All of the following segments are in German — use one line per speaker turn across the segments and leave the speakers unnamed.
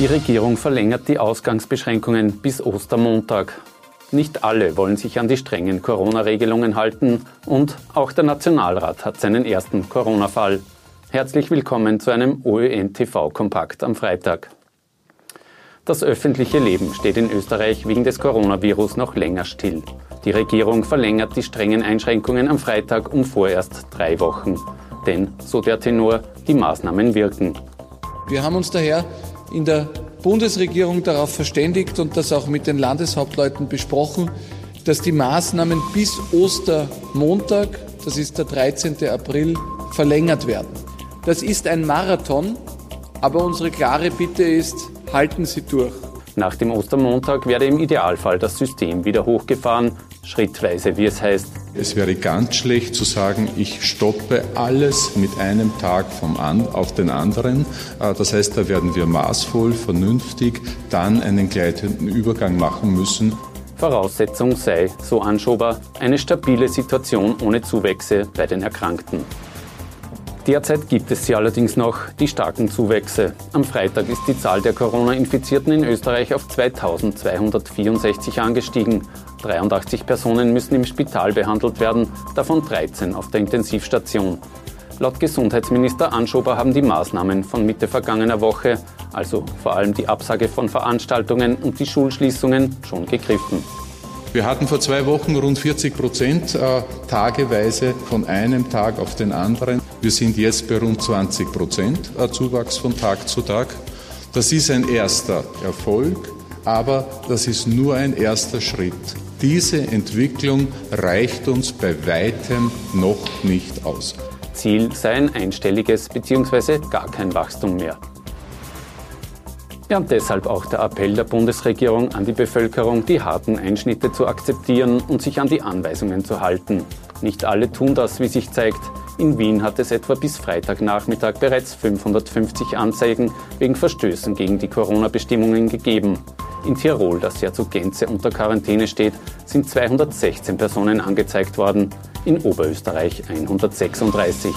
Die Regierung verlängert die Ausgangsbeschränkungen bis Ostermontag. Nicht alle wollen sich an die strengen Corona-Regelungen halten und auch der Nationalrat hat seinen ersten Corona-Fall. Herzlich willkommen zu einem OÖN-TV-Kompakt am Freitag. Das öffentliche Leben steht in Österreich wegen des Coronavirus noch länger still. Die Regierung verlängert die strengen Einschränkungen am Freitag um vorerst drei Wochen. Denn, so der Tenor, die Maßnahmen wirken.
Wir haben uns daher in der Bundesregierung darauf verständigt und das auch mit den Landeshauptleuten besprochen, dass die Maßnahmen bis Ostermontag, das ist der 13. April, verlängert werden. Das ist ein Marathon, aber unsere klare Bitte ist, halten Sie durch.
Nach dem Ostermontag werde im Idealfall das System wieder hochgefahren, schrittweise, wie es heißt.
Es wäre ganz schlecht zu sagen, ich stoppe alles mit einem Tag vom an, auf den anderen. Äh, das heißt, da werden wir maßvoll, vernünftig dann einen gleitenden Übergang machen müssen.
Voraussetzung sei, so Anschober, eine stabile Situation ohne Zuwächse bei den Erkrankten. Derzeit gibt es sie allerdings noch, die starken Zuwächse. Am Freitag ist die Zahl der Corona-Infizierten in Österreich auf 2264 angestiegen. 83 Personen müssen im Spital behandelt werden, davon 13 auf der Intensivstation. Laut Gesundheitsminister Anschober haben die Maßnahmen von Mitte vergangener Woche, also vor allem die Absage von Veranstaltungen und die Schulschließungen, schon gegriffen.
Wir hatten vor zwei Wochen rund 40 Prozent äh, tageweise von einem Tag auf den anderen. Wir sind jetzt bei rund 20 Prozent Zuwachs von Tag zu Tag. Das ist ein erster Erfolg, aber das ist nur ein erster Schritt. Diese Entwicklung reicht uns bei weitem noch nicht aus.
Ziel sei ein einstelliges bzw. gar kein Wachstum mehr. Ja, und deshalb auch der Appell der Bundesregierung an die Bevölkerung, die harten Einschnitte zu akzeptieren und sich an die Anweisungen zu halten. Nicht alle tun das, wie sich zeigt. In Wien hat es etwa bis Freitagnachmittag bereits 550 Anzeigen wegen Verstößen gegen die Corona-Bestimmungen gegeben. In Tirol, das ja zu Gänze unter Quarantäne steht, sind 216 Personen angezeigt worden, in Oberösterreich 136.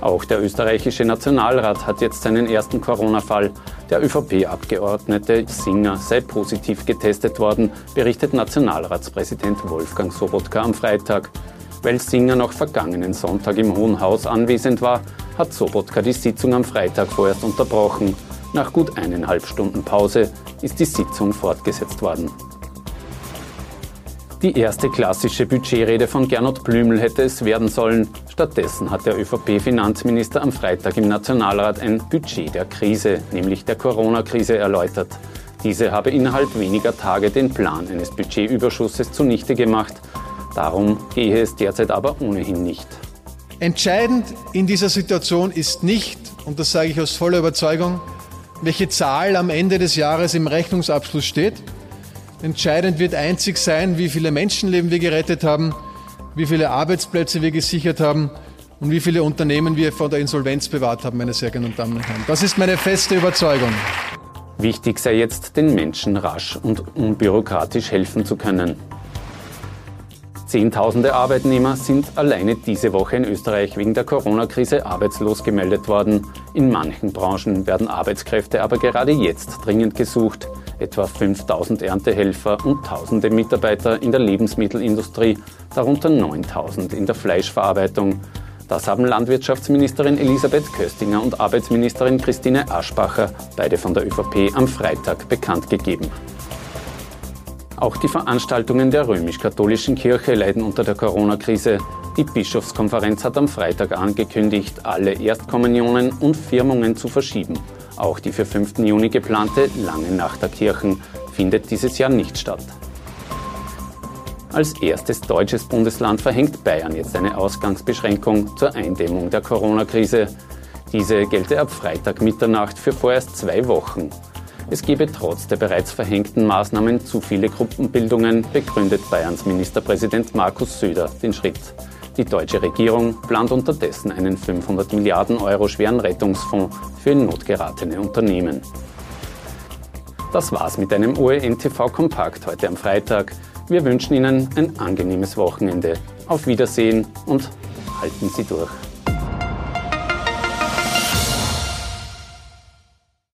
Auch der österreichische Nationalrat hat jetzt seinen ersten Corona-Fall. Der ÖVP-Abgeordnete Singer sei positiv getestet worden, berichtet Nationalratspräsident Wolfgang Sobotka am Freitag. Weil Singer noch vergangenen Sonntag im Hohen Haus anwesend war, hat Sobotka die Sitzung am Freitag vorerst unterbrochen. Nach gut eineinhalb Stunden Pause ist die Sitzung fortgesetzt worden. Die erste klassische Budgetrede von Gernot Blümel hätte es werden sollen. Stattdessen hat der ÖVP-Finanzminister am Freitag im Nationalrat ein Budget der Krise, nämlich der Corona-Krise, erläutert. Diese habe innerhalb weniger Tage den Plan eines Budgetüberschusses zunichte gemacht. Darum gehe es derzeit aber ohnehin nicht.
Entscheidend in dieser Situation ist nicht, und das sage ich aus voller Überzeugung, welche Zahl am Ende des Jahres im Rechnungsabschluss steht, Entscheidend wird einzig sein, wie viele Menschenleben wir gerettet haben, wie viele Arbeitsplätze wir gesichert haben und wie viele Unternehmen wir vor der Insolvenz bewahrt haben, meine sehr geehrten Damen und Herren. Das ist meine feste Überzeugung.
Wichtig sei jetzt, den Menschen rasch und unbürokratisch helfen zu können. Zehntausende Arbeitnehmer sind alleine diese Woche in Österreich wegen der Corona-Krise arbeitslos gemeldet worden. In manchen Branchen werden Arbeitskräfte aber gerade jetzt dringend gesucht etwa 5000 Erntehelfer und tausende Mitarbeiter in der Lebensmittelindustrie, darunter 9000 in der Fleischverarbeitung. Das haben Landwirtschaftsministerin Elisabeth Köstinger und Arbeitsministerin Christine Aschbacher, beide von der ÖVP, am Freitag bekannt gegeben. Auch die Veranstaltungen der römisch-katholischen Kirche leiden unter der Corona-Krise. Die Bischofskonferenz hat am Freitag angekündigt, alle Erstkommunionen und Firmungen zu verschieben. Auch die für 5. Juni geplante Lange Nacht der Kirchen findet dieses Jahr nicht statt. Als erstes deutsches Bundesland verhängt Bayern jetzt eine Ausgangsbeschränkung zur Eindämmung der Corona-Krise. Diese gelte ab Freitag Mitternacht für vorerst zwei Wochen. Es gebe trotz der bereits verhängten Maßnahmen zu viele Gruppenbildungen, begründet Bayerns Ministerpräsident Markus Söder den Schritt. Die deutsche Regierung plant unterdessen einen 500 Milliarden Euro schweren Rettungsfonds für notgeratene Unternehmen. Das war's mit einem OEN-TV Kompakt heute am Freitag. Wir wünschen Ihnen ein angenehmes Wochenende. Auf Wiedersehen und halten Sie durch.